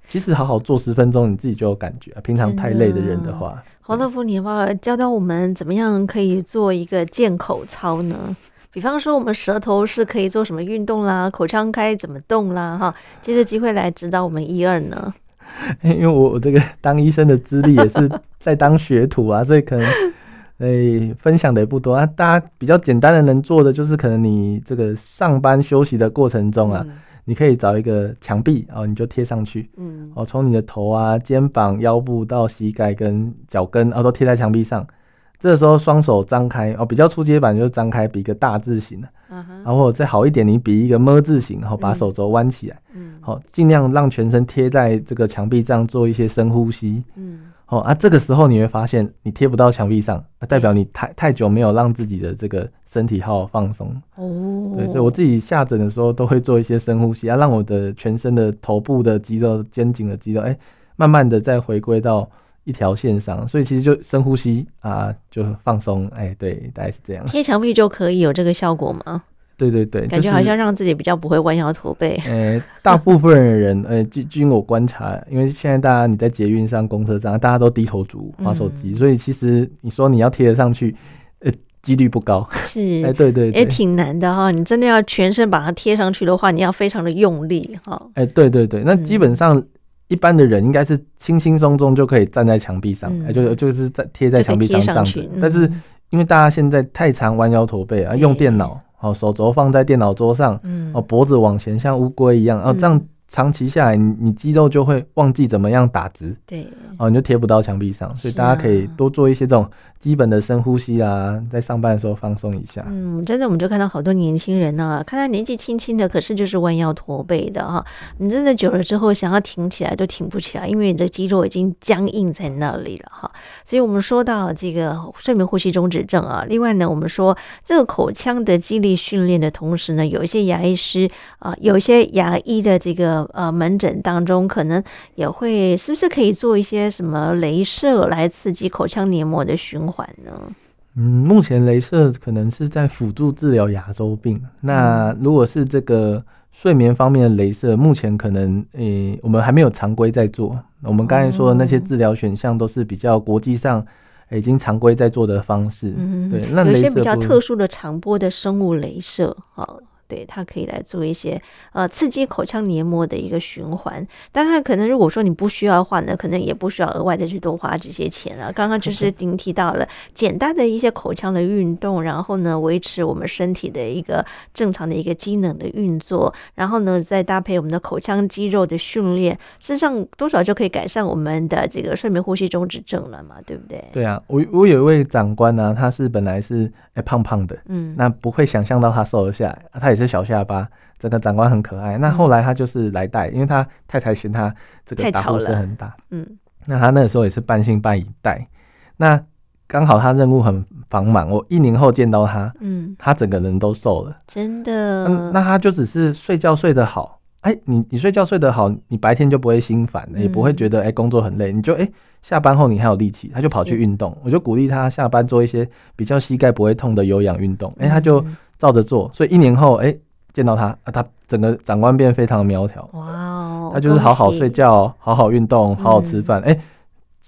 其实好好做十分钟，你自己就有感觉。平常太累的人的话，黄大夫，你要不要教教我们怎么样可以做一个健口操呢？比方说，我们舌头是可以做什么运动啦？口腔该怎么动啦？哈，借着机会来指导我们一二呢？因为我我这个当医生的资历也是 在当学徒啊，所以可能诶分享的也不多啊。大家比较简单的能做的就是，可能你这个上班休息的过程中啊。嗯你可以找一个墙壁哦，你就贴上去，嗯，哦，从你的头啊、肩膀、腰部到膝盖跟脚跟，哦，都贴在墙壁上。这个时候双手张开哦，比较初阶版就是张开，比一个大字形的，嗯，然后再好一点，你比一个么字形，然后把手肘弯起来，嗯，好，尽量让全身贴在这个墙壁上，做一些深呼吸，嗯。哦啊，这个时候你会发现你贴不到墙壁上，代表你太太久没有让自己的这个身体好好放松。哦，对，所以我自己下诊的时候都会做一些深呼吸啊，让我的全身的头部的肌肉、肩颈的肌肉，哎，慢慢的再回归到一条线上。所以其实就深呼吸啊，就放松。哎，对，大概是这样。贴墙壁就可以有这个效果吗？对对对，感觉好像让自己比较不会弯腰驼背。呃，大部分的人，呃，据据我观察，因为现在大家你在捷运上、公车上，大家都低头族玩手机，嗯、所以其实你说你要贴得上去，呃，几率不高。是，哎，对对，也挺难的哈。你真的要全身把它贴上去的话，你要非常的用力哈。哎，对对对，那基本上一般的人应该是轻轻松松就可以站在墙壁上，哎、嗯，就就是在贴在墙壁上这样子。但是因为大家现在太常弯腰驼背啊，用电脑。好，手肘放在电脑桌上，嗯，哦，脖子往前像乌龟一样，哦，这样。长期下来，你你肌肉就会忘记怎么样打直，对，哦，你就贴不到墙壁上，所以大家可以多做一些这种基本的深呼吸啊，在上班的时候放松一下。嗯，真的，我们就看到好多年轻人呢、啊，看他年纪轻轻的，可是就是弯腰驼背的哈。你真的久了之后，想要挺起来都挺不起来，因为你的肌肉已经僵硬在那里了哈。所以我们说到这个睡眠呼吸中止症啊，另外呢，我们说这个口腔的肌力训练的同时呢，有一些牙医师啊，有一些牙医的这个。呃，门诊当中可能也会，是不是可以做一些什么镭射来刺激口腔黏膜的循环呢？嗯，目前镭射可能是在辅助治疗牙周病。那如果是这个睡眠方面的镭射，目前可能诶、欸，我们还没有常规在做。我们刚才说的那些治疗选项都是比较国际上已经常规在做的方式。嗯，对，那有些比较特殊的长波的生物镭射，好。对，它可以来做一些呃刺激口腔黏膜的一个循环。当然，可能如果说你不需要的话呢，可能也不需要额外再去多花这些钱啊。刚刚就是 您提到了简单的一些口腔的运动，然后呢维持我们身体的一个正常的一个机能的运作，然后呢再搭配我们的口腔肌肉的训练，事实上多少就可以改善我们的这个睡眠呼吸中止症了嘛，对不对？对啊，我我有一位长官呢、啊，他是本来是哎胖胖的，嗯，那不会想象到他瘦了下来，他也。是小下巴，整个长官很可爱。那后来他就是来带，因为他太太嫌他这个打呼声很大。嗯，那他那个时候也是半信半疑带。那刚好他任务很繁忙，我一年后见到他，嗯，他整个人都瘦了，真的。嗯，那他就只是睡觉睡得好，哎，你你睡觉睡得好，你白天就不会心烦，也不会觉得哎工作很累，你就哎下班后你还有力气，他就跑去运动。我就鼓励他下班做一些比较膝盖不会痛的有氧运动，哎，他就。照着做，所以一年后，哎、欸，见到他，啊，他整个长官变非常苗条。哇哦，他就是好好睡觉，好好运动，好好吃饭，哎、嗯。欸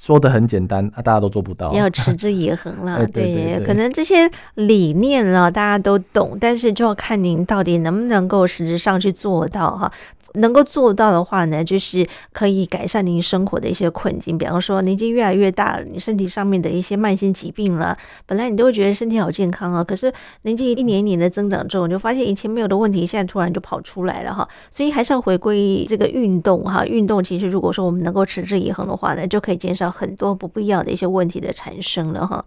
说的很简单啊，大家都做不到。要持之以恒了，对，可能这些理念呢，大家都懂，但是就要看您到底能不能够实质上去做到哈。能够做到的话呢，就是可以改善您生活的一些困境。比方说，年纪越来越大了，你身体上面的一些慢性疾病了，本来你都会觉得身体好健康啊，可是年纪一年一年的增长之后，你就发现以前没有的问题，现在突然就跑出来了哈。所以还是要回归这个运动哈。运动其实如果说我们能够持之以恒的话呢，就可以减少。很多不必要的一些问题的产生了哈。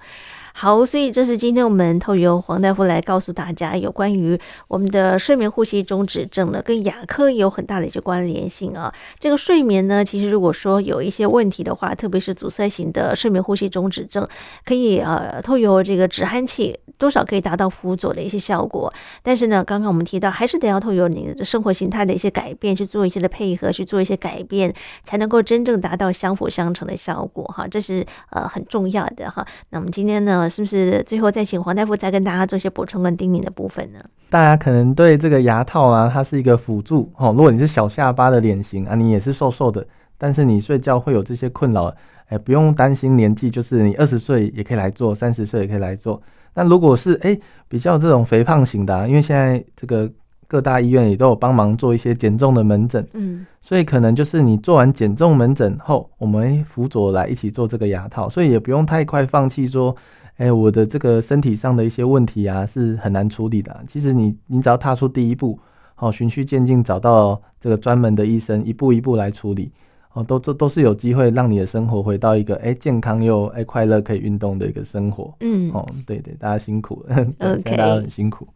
好，所以这是今天我们透由黄大夫来告诉大家有关于我们的睡眠呼吸中止症呢，跟牙科有很大的一些关联性啊。这个睡眠呢，其实如果说有一些问题的话，特别是阻塞型的睡眠呼吸中止症，可以呃透由这个止鼾器，多少可以达到辅佐的一些效果。但是呢，刚刚我们提到，还是得要透由你的生活形态的一些改变去做一些的配合，去做一些改变，才能够真正达到相辅相成的效果哈。这是呃很重要的哈。那我们今天呢，呃，是不是最后再请黄大夫再跟大家做一些补充跟叮咛的部分呢？大家可能对这个牙套啊，它是一个辅助哦。如果你是小下巴的脸型啊，你也是瘦瘦的，但是你睡觉会有这些困扰，哎，不用担心年纪，就是你二十岁也可以来做，三十岁也可以来做。那如果是哎比较这种肥胖型的啊，因为现在这个。各大医院也都有帮忙做一些减重的门诊，嗯，所以可能就是你做完减重门诊后，我们辅佐来一起做这个牙套，所以也不用太快放弃说，哎，我的这个身体上的一些问题啊是很难处理的。其实你你只要踏出第一步，好，循序渐进找到这个专门的医生，一步一步来处理，哦，都这都是有机会让你的生活回到一个哎健康又哎快乐可以运动的一个生活，嗯，哦，对对，大家辛苦了，OK，大家很辛苦。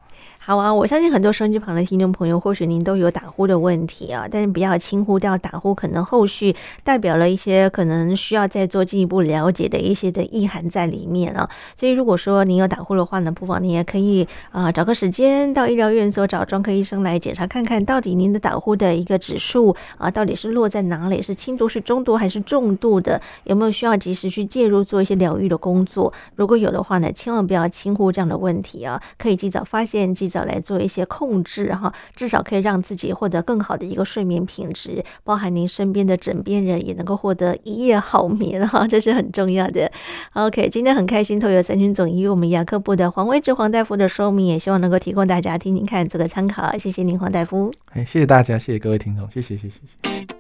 好啊，我相信很多收音机旁的听众朋友，或许您都有打呼的问题啊，但是不要轻忽掉打呼，可能后续代表了一些可能需要再做进一步了解的一些的意涵在里面啊。所以如果说您有打呼的话呢，不妨您也可以啊、找个时间到医疗院所找专科医生来检查看看，到底您的打呼的一个指数啊，到底是落在哪里，是轻度、是中度还是重度的，有没有需要及时去介入做一些疗愈的工作？如果有的话呢，千万不要轻忽这样的问题啊，可以及早发现，及早。来做一些控制哈，至少可以让自己获得更好的一个睡眠品质，包含您身边的枕边人也能够获得一夜好眠哈，这是很重要的。OK，今天很开心，透过三军总医我们牙科部的黄威志黄大夫的说明，也希望能够提供大家听听看，做个参考。谢谢您，黄大夫。哎，谢谢大家，谢谢各位听众，谢谢，谢谢，谢谢。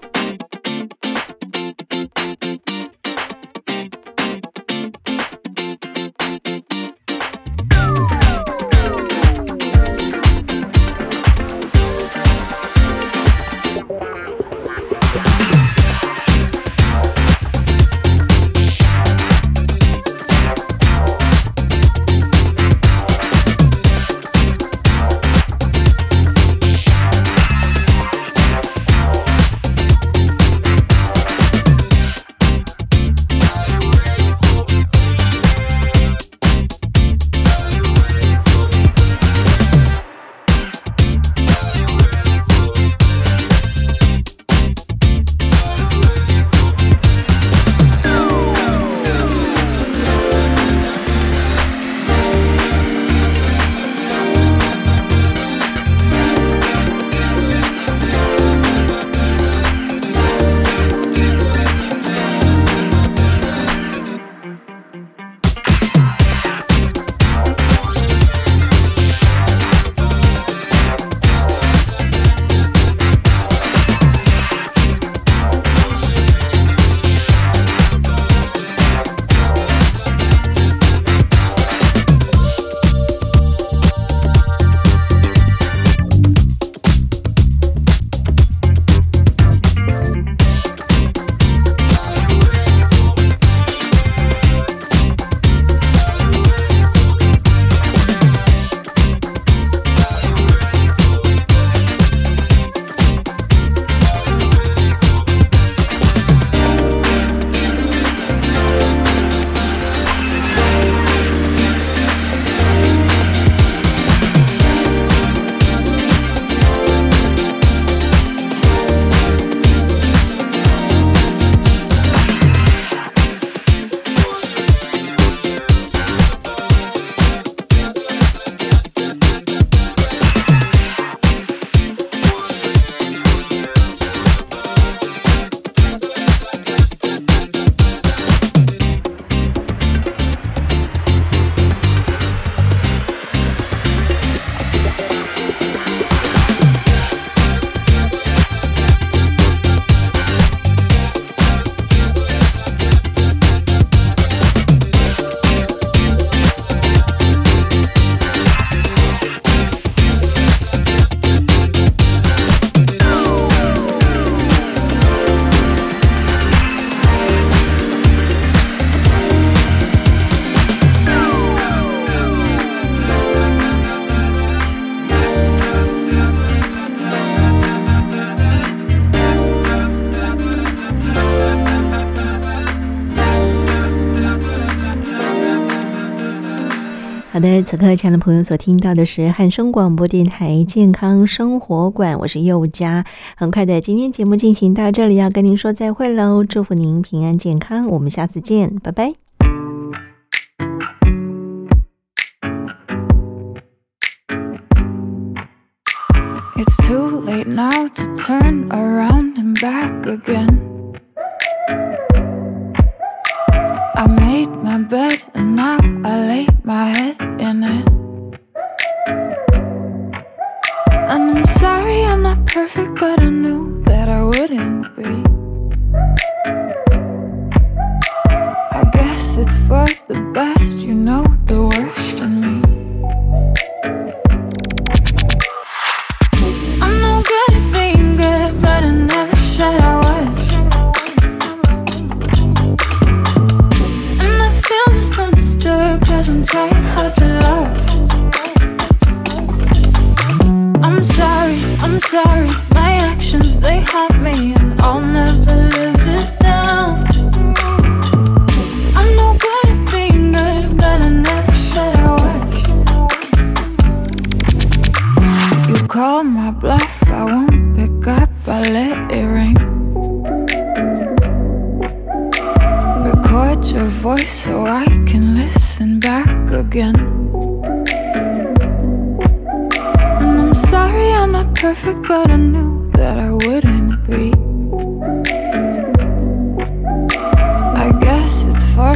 好的此刻亲爱的朋友所听到的是汉声广播电台健康生活馆我是佑佳很快的今天节目进行到这里要跟您说再会喽祝福您平安健康我们下次见拜拜 it's too late now to turn around and back again i made my bed and now i lay my head perfect, but I knew again. And I'm sorry I'm not perfect, but I knew that I wouldn't be. I guess it's for